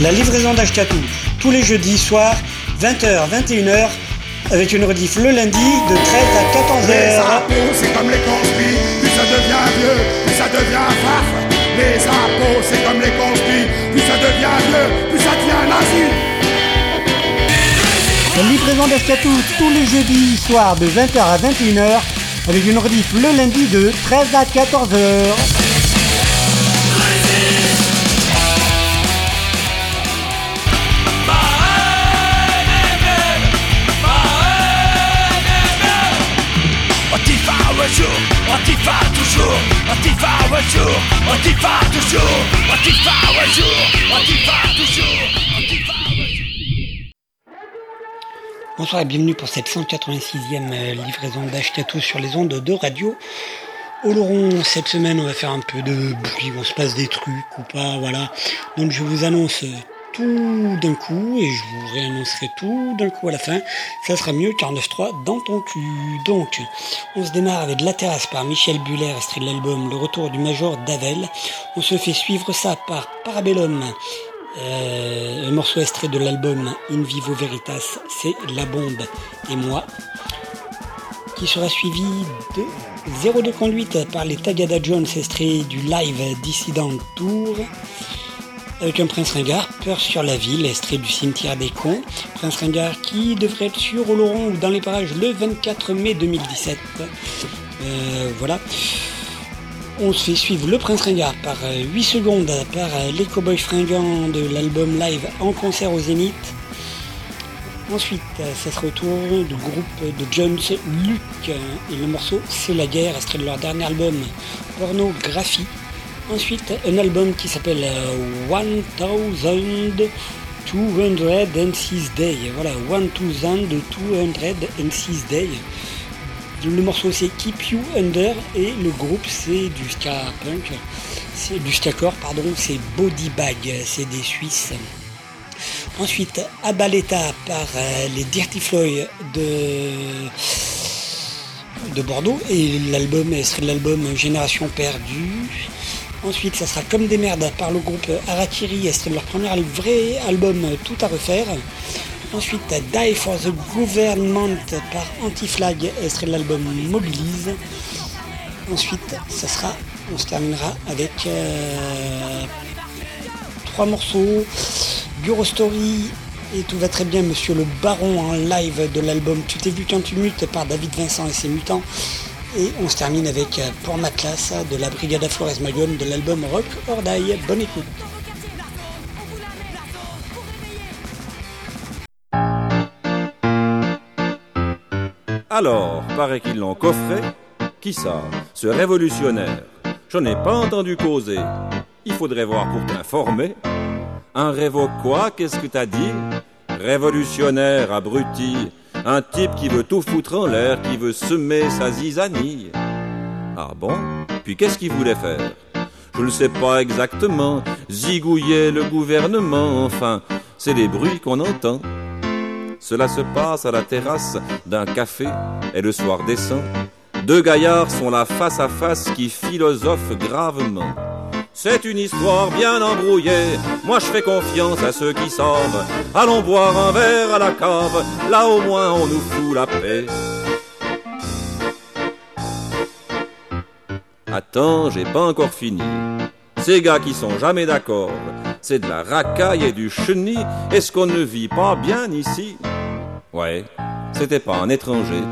La livraison d'Ashkatou, tous les jeudis soirs, 20h, 21h, avec une rediff le lundi de 13 à Les 14h. impôts, c'est comme les conspires, plus ça devient vieux, plus ça devient farf. Les impôts, c'est comme les conspires, plus ça devient vieux, plus ça devient nazi. La livraison d'Ashkatou, tous les jeudis soirs de 20h à 21h, avec une rediff le lundi de 13 à 14h. Bonsoir et bienvenue pour cette 186e euh, livraison d'Ashkatou sur les ondes de radio. Oloron, cette semaine on va faire un peu de bruit, on se passe des trucs ou pas, voilà. Donc je vous annonce euh, tout d'un coup et je vous réannoncerai tout d'un coup à la fin. Ça sera mieux 49.3 dans ton cul. Donc, on se démarre avec La Terrasse par Michel Buller, extrait de l'album Le Retour du Major d'Avel. On se fait suivre ça par Parabellum, euh, un morceau extrait de l'album In Vivo Veritas, c'est La Bombe et moi, qui sera suivi de Zéro de conduite par les Tagada Jones, extrait du live Dissident Tour, avec un Prince Ringard, Peur sur la ville, extrait du cimetière des cons. Prince Ringard qui devrait être sur Oloron ou dans les parages le 24 mai 2017. Euh, voilà. On se fait suivre le Prince Ringard par euh, 8 secondes par euh, les Cowboys Fringants de l'album live en concert au Zénith. Ensuite, euh, ça se retourne du groupe de Jones Luke euh, et le morceau C'est la guerre, extrait de leur dernier album Pornographie. Ensuite, un album qui s'appelle euh, 1206 Day. Voilà, 1206 Day. Le morceau c'est Keep You Under et le groupe c'est du ska punk, c'est du ska core, pardon, c'est Body Bag, c'est des Suisses. Ensuite, Abaleta par euh, les Dirty Floyd de, de Bordeaux et l'album serait l'album Génération Perdue. Ensuite, ça sera Comme des merdes par le groupe Arakiri, c'est leur premier vrai album Tout à refaire. Ensuite, Die for the Government par Anti-Flag, serait l'album Mobilise. Ensuite, ça sera, on se terminera avec euh, trois morceaux, Bureau Story et tout va très bien, Monsieur le Baron en live de l'album Tu t'es vu quand tu mutes par David Vincent et ses mutants. Et on se termine avec euh, Pour ma classe de la Brigada Flores Magone de l'album Rock or Die. Bonne écoute. Alors, paraît qu'ils l'ont coffré. Qui ça? Ce révolutionnaire. Je n'ai pas entendu causer. Il faudrait voir pour t'informer. Un révo quoi Qu'est-ce que t'as dit? Révolutionnaire, abruti. Un type qui veut tout foutre en l'air, qui veut semer sa zizanie. Ah bon? Puis qu'est-ce qu'il voulait faire? Je ne sais pas exactement. Zigouiller le gouvernement, enfin, c'est les bruits qu'on entend. Cela se passe à la terrasse d'un café et le soir descend. Deux gaillards sont là face à face qui philosophent gravement. C'est une histoire bien embrouillée, moi je fais confiance à ceux qui savent. Allons boire un verre à la cave, là au moins on nous fout la paix. Attends, j'ai pas encore fini. Ces gars qui sont jamais d'accord, c'est de la racaille et du chenille. Est-ce qu'on ne vit pas bien ici? Ouais, c'était pas un étranger.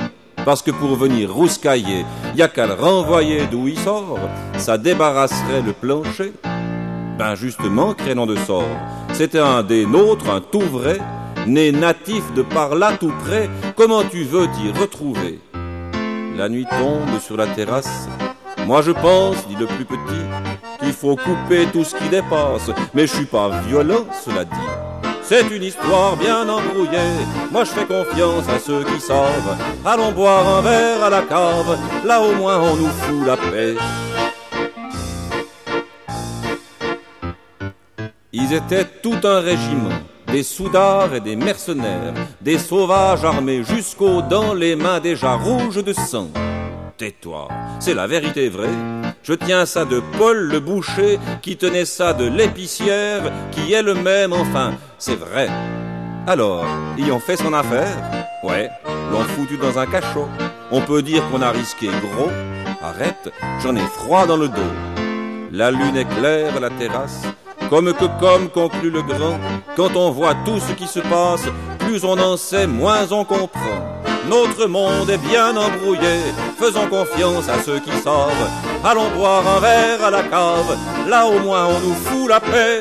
Parce que pour venir rouscailler, y a qu'à le renvoyer d'où il sort, ça débarrasserait le plancher. Ben justement, crénon de sort, c'était un des nôtres, un tout vrai, né natif de par là tout près, comment tu veux t'y retrouver? La nuit tombe sur la terrasse, moi je pense, dit le plus petit, qu'il faut couper tout ce qui dépasse, mais je suis pas violent, cela dit. C'est une histoire bien embrouillée, moi je fais confiance à ceux qui savent. Allons boire un verre à la cave, là au moins on nous fout la paix. Ils étaient tout un régiment, des soudards et des mercenaires, des sauvages armés jusqu'aux dents, les mains déjà rouges de sang. Tais-toi, c'est la vérité vraie. Je tiens ça de Paul le boucher, qui tenait ça de l'épicière, qui est le même, enfin, c'est vrai. Alors, y ont fait son affaire Ouais, l'ont foutu dans un cachot. On peut dire qu'on a risqué gros. Arrête, j'en ai froid dans le dos. La lune éclaire la terrasse, comme que comme conclut le grand, quand on voit tout ce qui se passe, plus on en sait, moins on comprend. Notre monde est bien embrouillé, faisons confiance à ceux qui savent. Allons boire un verre à la cave, là au moins on nous fout la paix.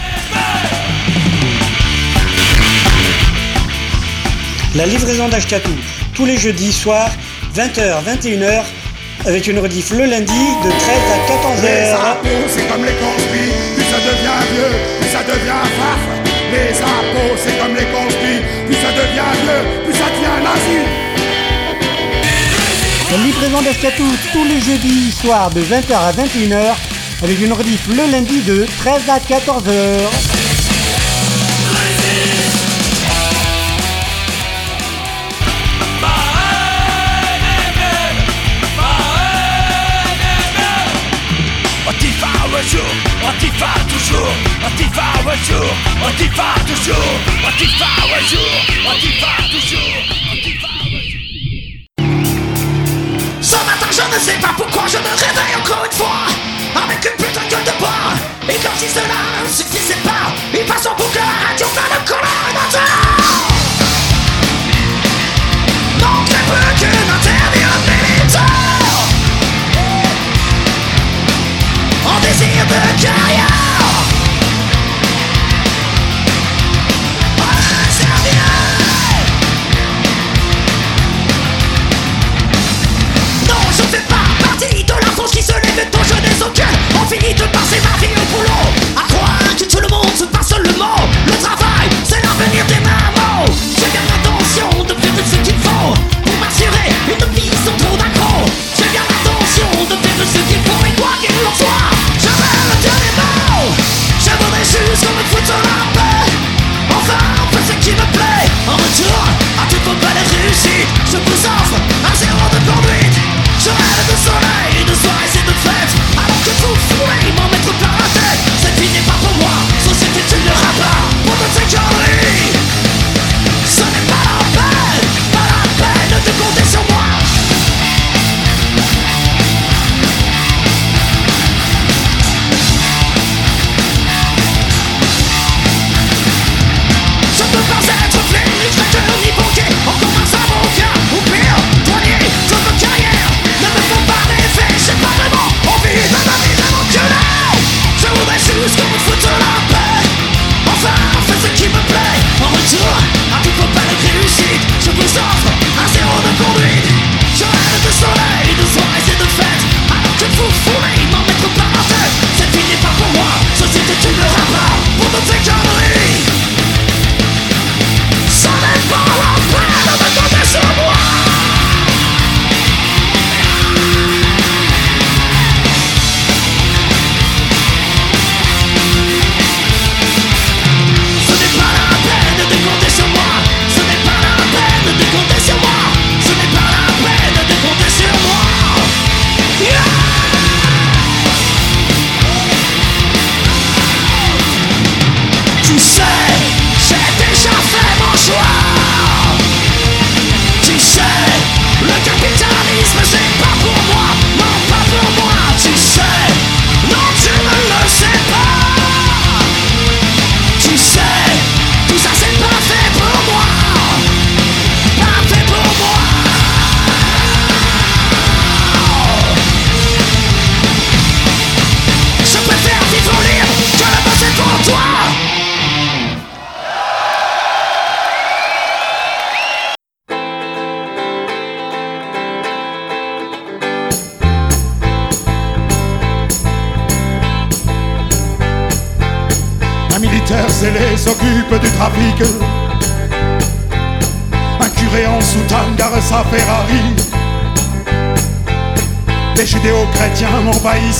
La livraison d'Ashkatou, tous les jeudis soirs, 20h, 21h, avec une rediff le lundi de 13 à Les 14h. impôts, c'est comme les conspires, plus ça devient vieux, plus ça devient farf. Les impôts, c'est comme les conspires, plus ça devient vieux, plus ça devient nazi. La livraison d'Ashkatou, tous les jeudis soirs de 20h à 21h, avec une rediff le lundi de 13 à 14h. Antifa un jour, Antifa toujours, Antifa un jour, Antifa toujours, Antifa un. Ce matin je ne sais pas pourquoi je me réveille encore une fois Avec une putain de gueule de bois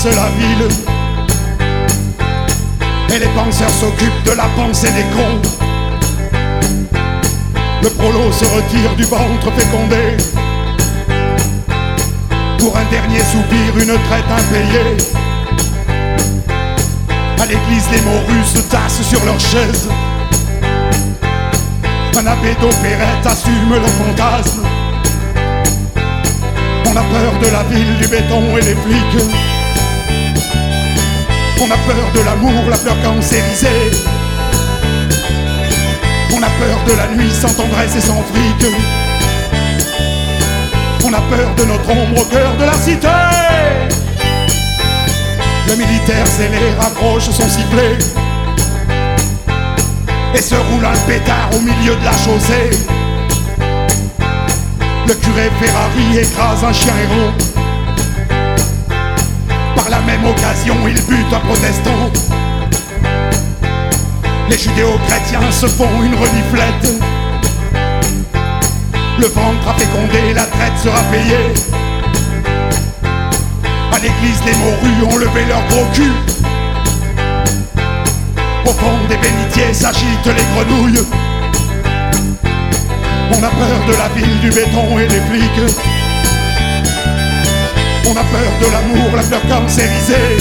envahissent la ville. Et les penseurs s'occupent de la pensée des cons. Le prolo se retire du ventre fécondé. Pour un dernier soupir, une traite impayée. À l'église, les morues se tassent sur leurs chaises. Un abbé d'opérette assume le fantasme. On a peur de la ville, du béton et des flics. On a peur de l'amour, la peur cancérisée. On a peur de la nuit sans tendresse et sans fric. On a peur de notre ombre au cœur de la cité. Le militaire zélé raccroche son sifflet et se roule un pétard au milieu de la chaussée. Le curé Ferrari écrase un chien héros. Même occasion, il bute un protestant. Les judéo-chrétiens se font une reniflette. Le ventre a fécondé, la traite sera payée. À l'église, les morues ont levé leur gros cul. Au fond des bénitiers s'agitent les grenouilles. On a peur de la ville, du béton et des flics. On a peur de l'amour, la peur cancérisée.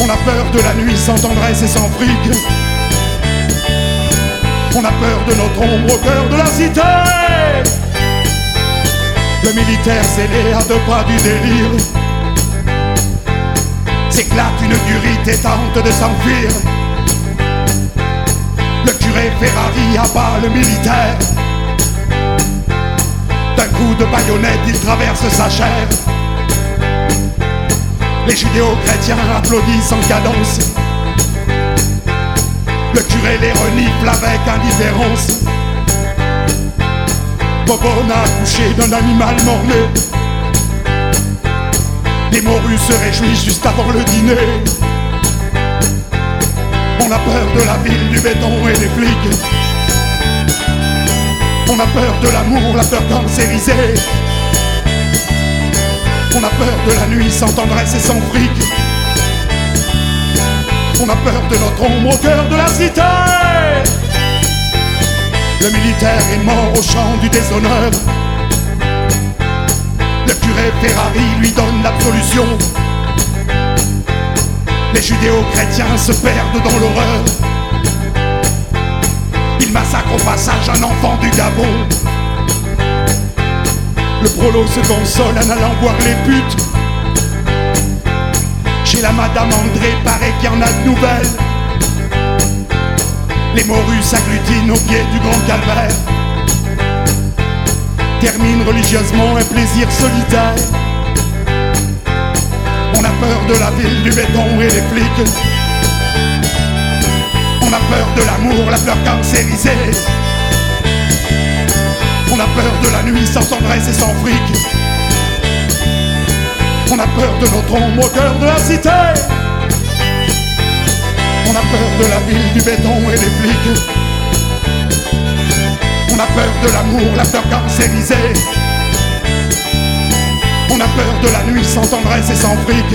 On a peur de la nuit sans tendresse et sans fric. On a peur de notre ombre au cœur de la cité. Le militaire scellé à deux pas du délire s'éclate une durite et tente de s'enfuir. Le curé Ferrari abat le militaire. D'un coup de baïonnette, il traverse sa chair. Les judéo-chrétiens applaudissent en cadence. Le curé les renifle avec indifférence. Bobon a accouché d'un animal mort-né. Les morues se réjouissent juste avant le dîner. On a peur de la ville, du béton et des flics. On a peur de l'amour, la peur cancérisée. On a peur de la nuit sans tendresse et sans fric. On a peur de notre ombre au cœur de la cité. Le militaire est mort au champ du déshonneur. Le curé Ferrari lui donne l'absolution. Les judéo-chrétiens se perdent dans l'horreur. Massacre au passage un enfant du Gabon. Le prolo se console en allant voir les putes. Chez la Madame André, paraît qu'il y en a de nouvelles. Les morues s'agglutinent au pied du grand calvaire. Termine religieusement un plaisir solitaire. On a peur de la ville, du béton et des flics. On a peur de l'amour, la peur cancérisée. On a peur de la nuit sans tendresse et sans fric. On a peur de notre ombre au cœur de la cité. On a peur de la ville, du béton et des flics. On a peur de l'amour, la peur cancérisée. On a peur de la nuit sans tendresse et sans fric.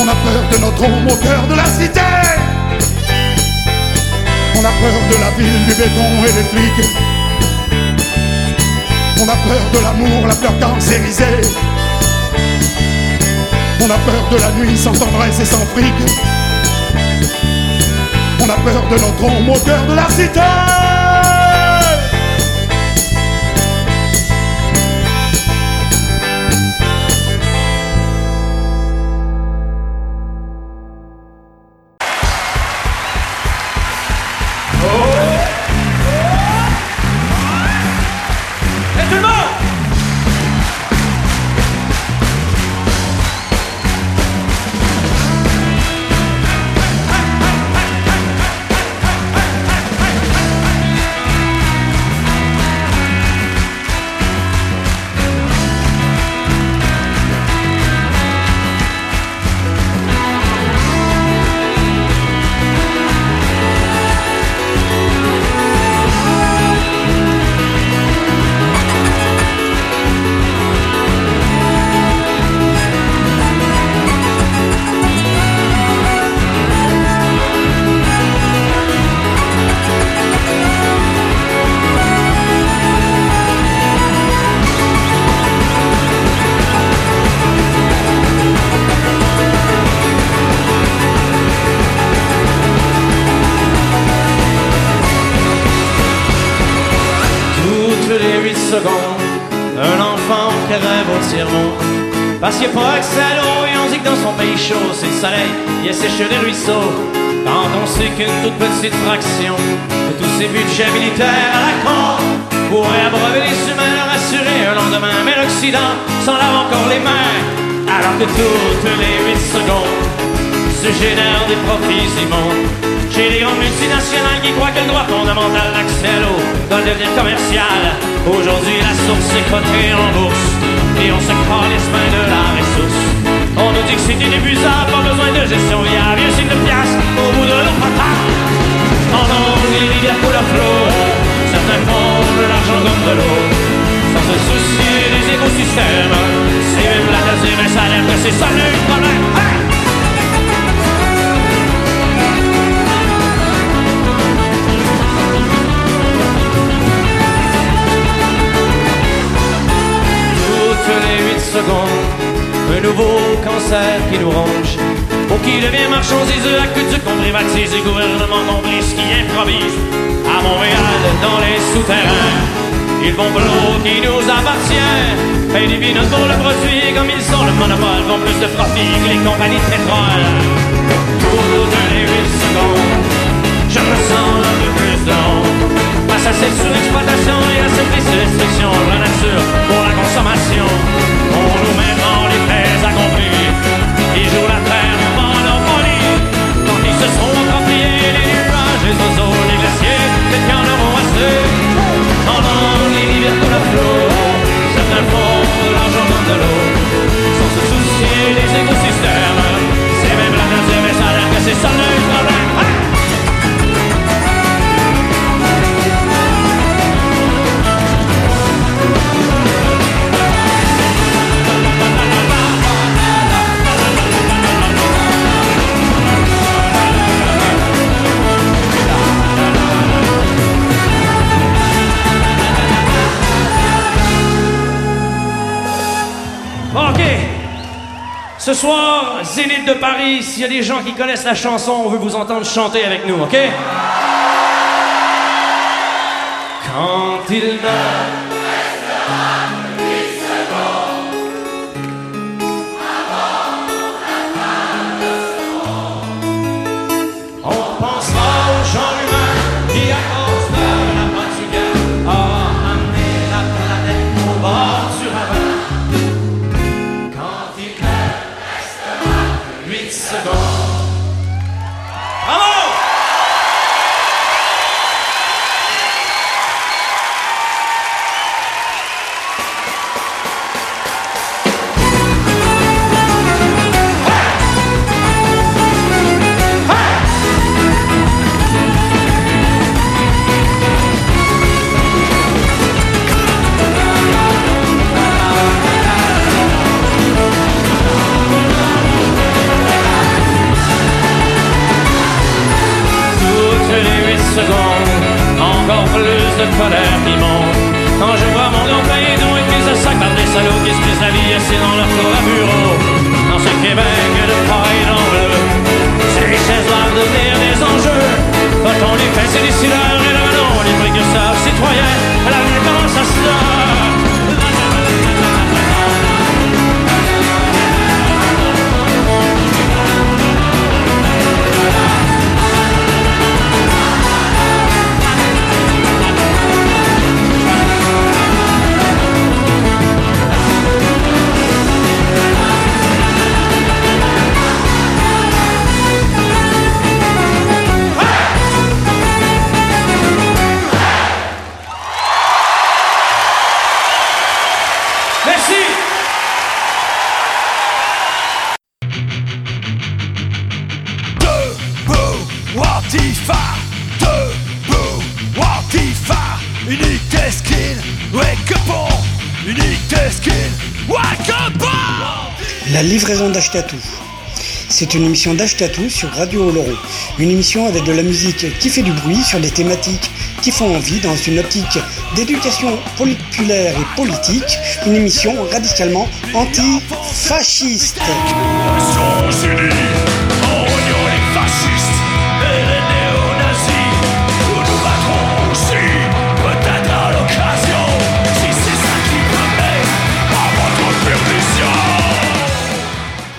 On a peur de notre ombre au cœur de la cité. On a peur de la ville, du béton et des flics. On a peur de l'amour, la peur cancérisée. On a peur de la nuit sans tendresse et sans fric. On a peur de notre ombre au cœur de la cité. Qui nous ronge. Pour qui devient marchandise, aqueduc qu'on privatise, et gouvernement complice qui improvise. À Montréal, dans les souterrains, ils vont pour l'eau qui nous appartient. Payent des peanuts pour le produit, comme ils sont le monopole, font plus de profit que les compagnies de pétrole. Toutes les 8 secondes, je ressens un peu plus de honte. Face à cette surexploitation et à cette restriction de la nature pour la consommation, on nous met les oiseaux, les glaciers, qu'ils en auront assez. Pendant les rivières coulent à flot, certains font de l'argent dans de l'eau, sans se soucier des écosystèmes. C'est même la deuxième salaire que c'est ça Ce soir, Zénith de Paris, s'il y a des gens qui connaissent la chanson, on veut vous entendre chanter avec nous, OK? 8 secondes. Bravo! toutes C'est une émission d'Achetatou sur Radio Oloron. Une émission avec de la musique qui fait du bruit sur des thématiques qui font envie dans une optique d'éducation populaire et politique. Une émission radicalement anti-fasciste.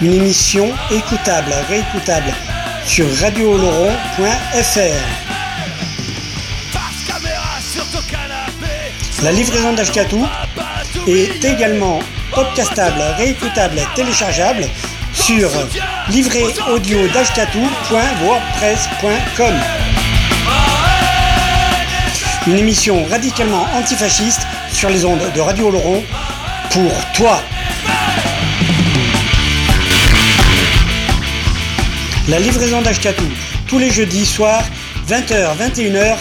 Une émission écoutable, réécoutable sur radiooloron.fr. La livraison d'Ashkatou est également podcastable, réécoutable, téléchargeable sur livréaudio.wordpress.com. Une émission radicalement antifasciste sur les ondes de Radio Oloron pour toi. La livraison d'Ashkatou, tous les jeudis soirs, 20h, 21h,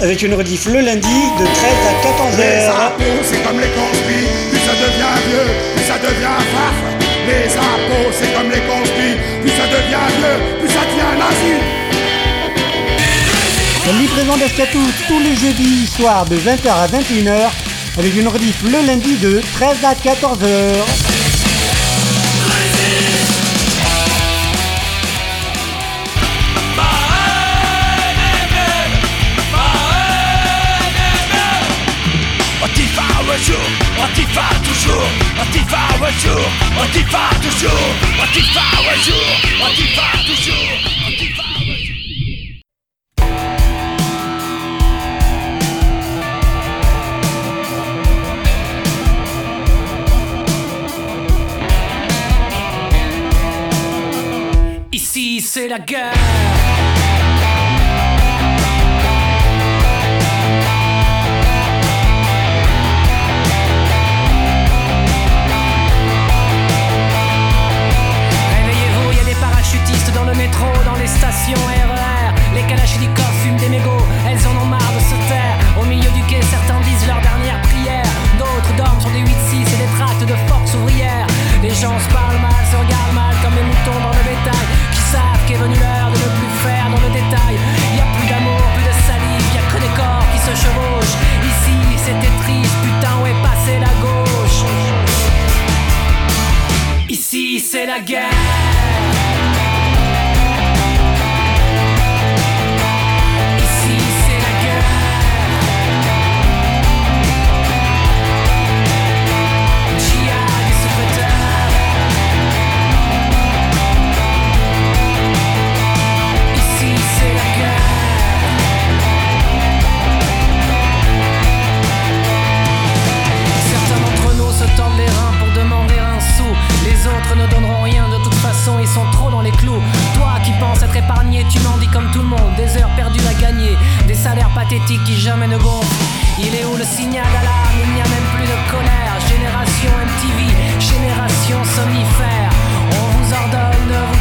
avec une rediff le lundi de 13 à Les 14h. impôts, c'est comme les conspires, plus ça devient vieux, plus ça devient faf. Les impôts, c'est comme les conspires, plus ça devient vieux, plus ça devient nazi. La livraison d'Ashkatou, tous les jeudis soirs, de 20h à 21h, avec une rediff le lundi de 13 à 14h. Antifa toujours, Antifa un jour, Antifa toujours, Antifa un jour, Antifa toujours, c'est la guerre. Réveillez-vous, il y a des parachutistes dans le métro, dans les stations RER. Les kalachnikovs fument des mégots, elles en ont marre de se taire. Au milieu du quai, certains disent leur dernière prière. D'autres dorment sur des 8-6 et des tracts de force ouvrière. Les gens se parlent mal, se regardent mal comme des moutons dans le bétail. Savent qu'est venu l'heure de ne plus faire dans le détail. Y a plus d'amour, plus de salive, y a que des corps qui se chevauchent. Ici, c'était triste, putain, où est passée la gauche Ici, c'est la guerre. Les autres ne donneront rien, de toute façon, ils sont trop dans les clous. Toi qui penses être épargné, tu m'en dis comme tout le monde. Des heures perdues à gagner, des salaires pathétiques qui jamais ne gonflent. Il est où le signal d'alarme? Il n'y a même plus de colère. Génération MTV, génération somnifère. On vous ordonne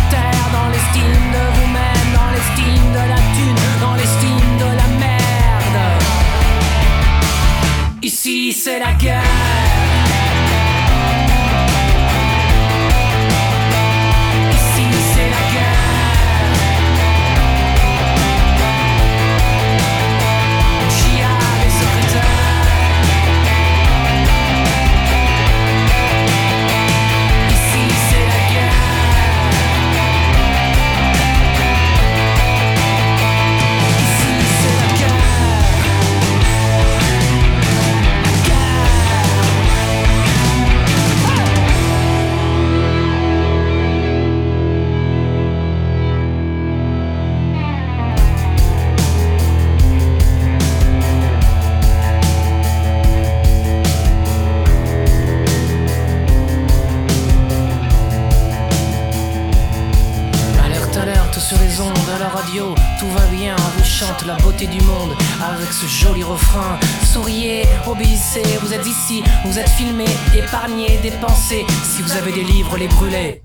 Vous avez des livres, les brûlez.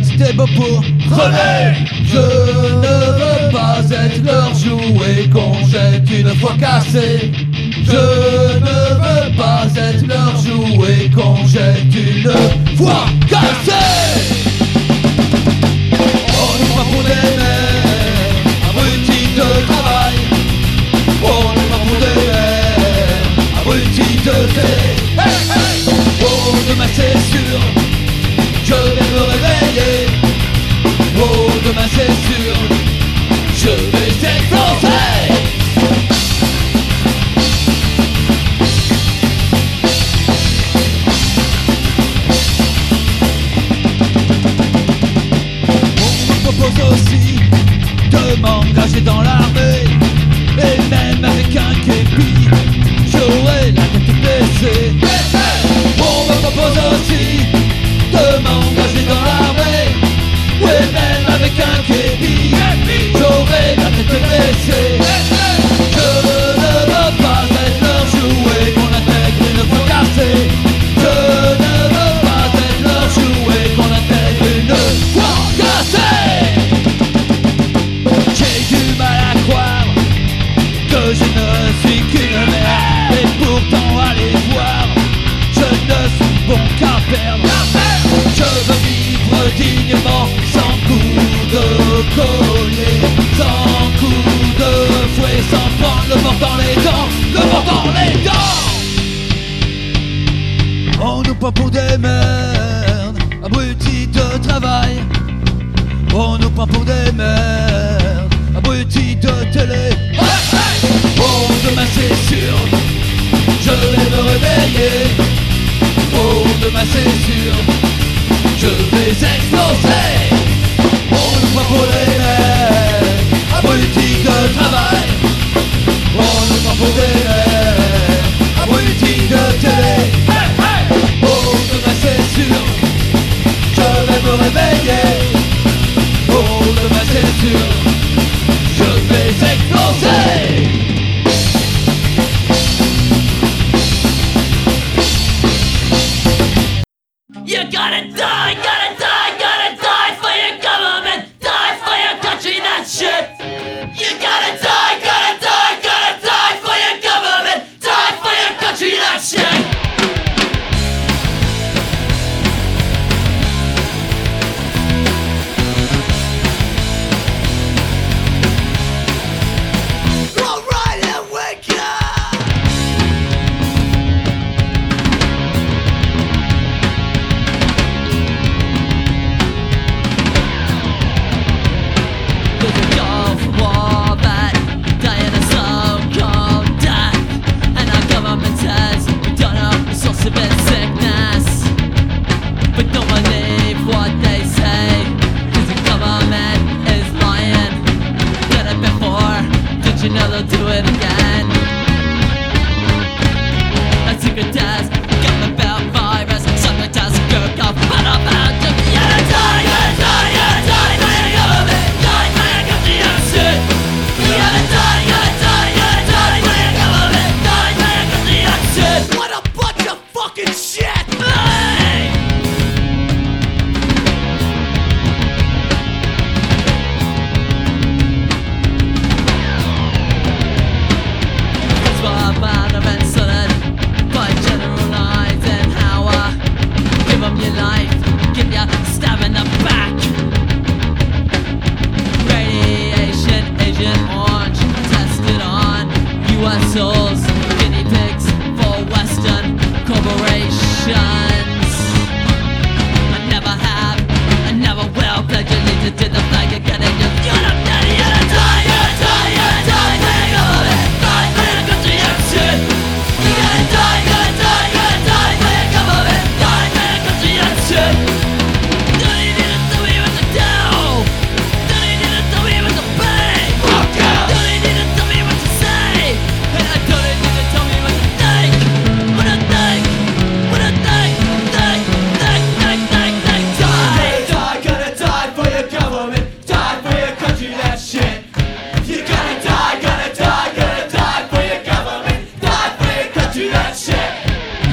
du débat pour Je ne veux pas être leur jouet qu'on jette une fois cassé Je ne veux pas être leur jouet qu'on jette une fois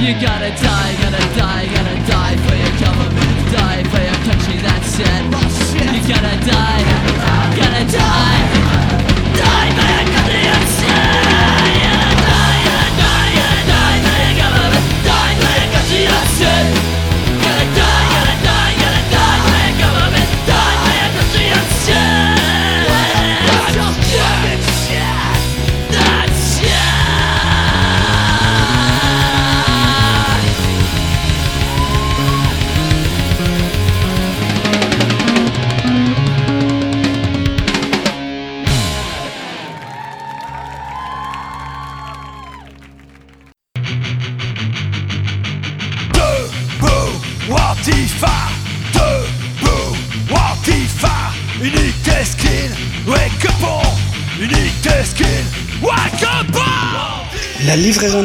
You gotta die, gotta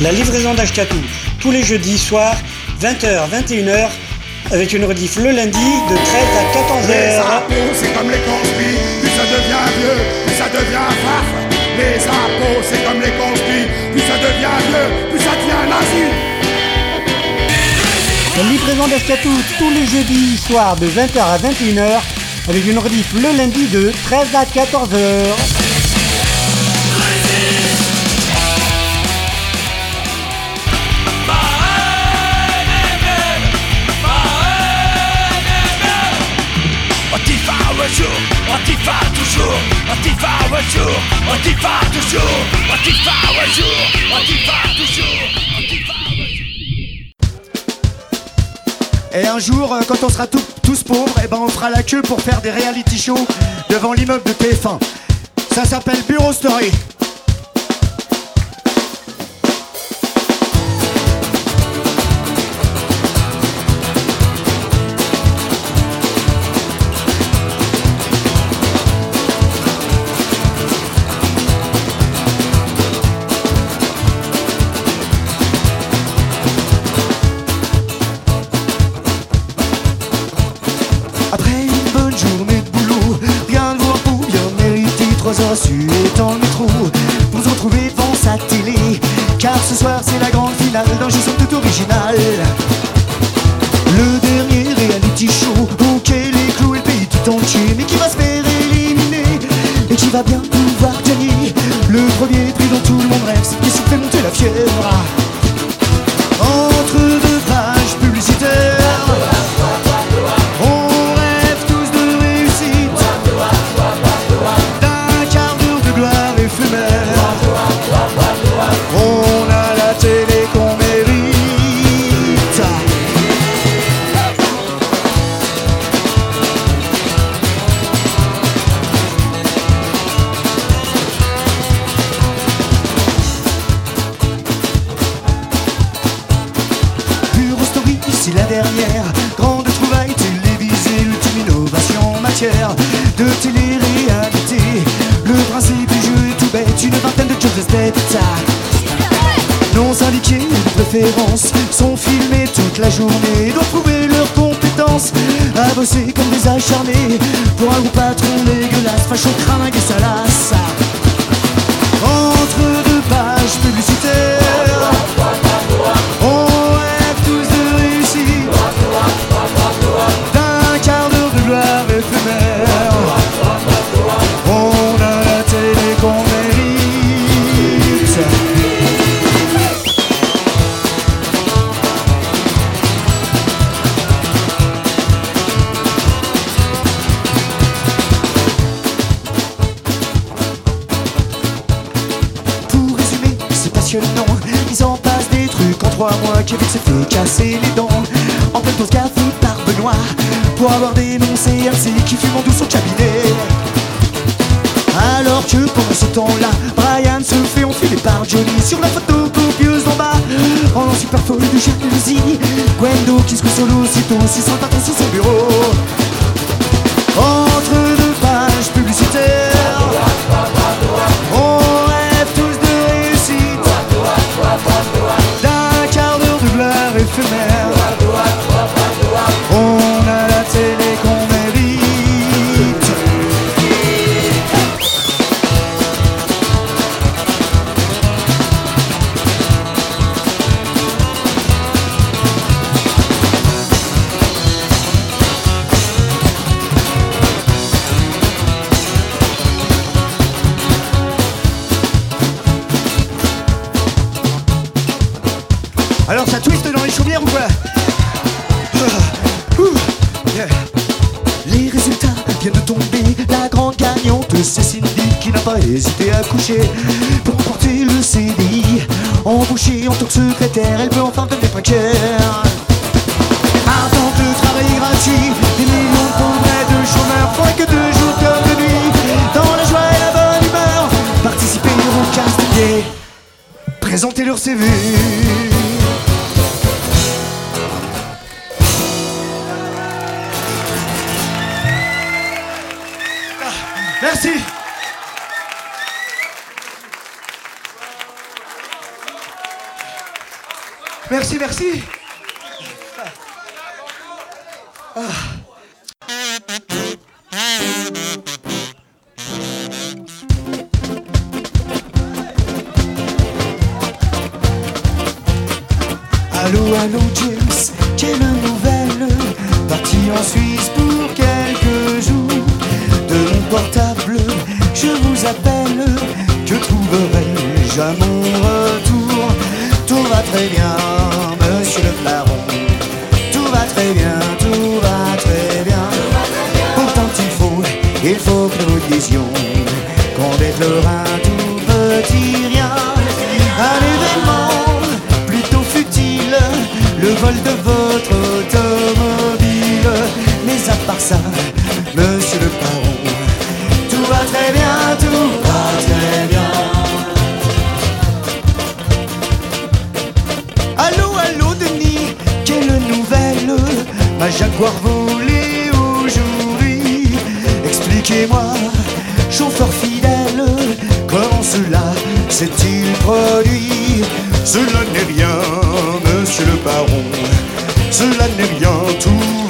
La livraison d'Ashkatou, tous les jeudis soirs, 20h, 21h, avec une rediff le lundi de 13 à Les 14h. impôts, c'est comme les conspires, plus ça devient vieux, plus ça devient farf. Les impôts, c'est comme les conspires, plus ça devient vieux, plus ça devient nazi. La livraison d'Ashkatou, tous les jeudis soirs de 20h à 21h, avec une rediff le lundi de 13 à 14h. Toujours, un jour, toujours, un jour, toujours. Et un jour, euh, quand on sera tous pauvres, eh ben on fera la queue pour faire des reality shows devant l'immeuble de TF1. Ça s'appelle Bureau Story. Suées dans le métro. Pour se retrouver devant sa télé, car ce soir c'est la grande finale d'un jeu tout original. Le dernier reality show auquel est cloué le pays tout entier, mais qui va se faire éliminer et qui va bien pouvoir gagner le premier prix dont tout le monde rêve, c'est qui se fait monter la fièvre. Ils en passent des trucs en trois mois. Kevin s'est fait casser les dents. En pleine pause café par Benoît. Pour avoir dénoncé MC qui fume en douce au cabinet. Alors que pendant ce temps-là, Brian se fait enfiler par Johnny sur la photo copieuse d'en bas. En super folle de jalousie. Gwendo qui se console aussitôt si son patron sur son bureau. Hésité à coucher Pour remporter le CDI Embauchée en tant que secrétaire Elle peut enfin devenir précaire temps de travail gratuit Des millions de de chômeurs Font que deux jours comme de nuit. Dans la joie et la bonne humeur Participer au casting Présenter leur CV Allô James, quelle nouvelle Parti en Suisse pour quelques jours. De mon portable, je vous appelle Que trouverai-je à mon retour. Tout va très bien, monsieur le baron. Tout va très bien, Jaguar volée aujourd'hui. Expliquez-moi, chauffeur fidèle Comment cela s'est-il produit? Cela n'est rien, monsieur le baron. Cela n'est rien, tout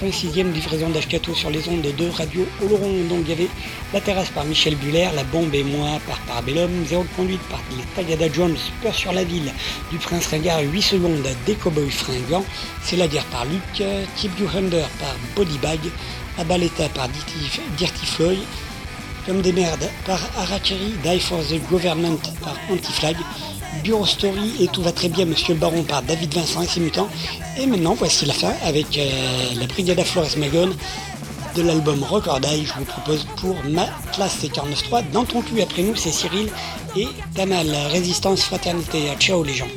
36e livraison d'Ashkato sur les ondes de Radio Oloron. Donc il y avait La Terrasse par Michel Buller, La Bombe et moi par Parabellum, Zéro de conduite par les Tagada Jones, Peur sur la ville du Prince Ringard, 8 secondes des Cowboys fringants, C'est la guerre par Luc, Keep You Under par Bodybag, Abaleta par Dirty Floyd, Comme des merdes par Arakiri, Die for the Government par Antiflag, Bureau Story et Tout va très bien Monsieur le Baron par David Vincent et ses mutants. Et maintenant voici la fin avec euh, la Brigada Flores Magon de l'album Record Eye. Je vous propose pour ma classe c'est 49.3 dans ton cul après nous c'est Cyril et Tamal Résistance Fraternité. Ciao les gens.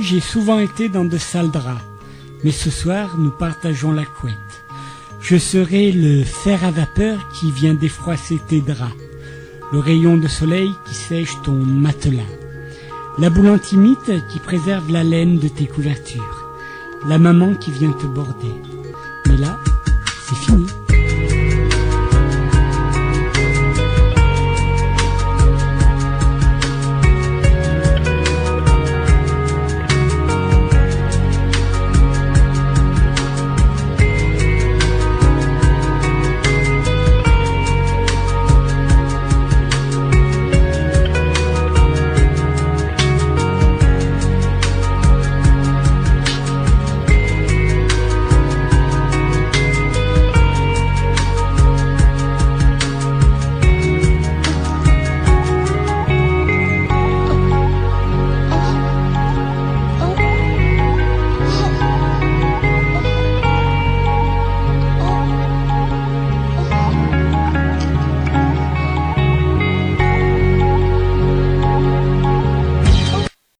J'ai souvent été dans de sales draps, mais ce soir, nous partageons la couette. Je serai le fer à vapeur qui vient défroisser tes draps, le rayon de soleil qui sèche ton matelas, la boule antimite qui préserve la laine de tes couvertures, la maman qui vient te border. Mais là, c'est fini.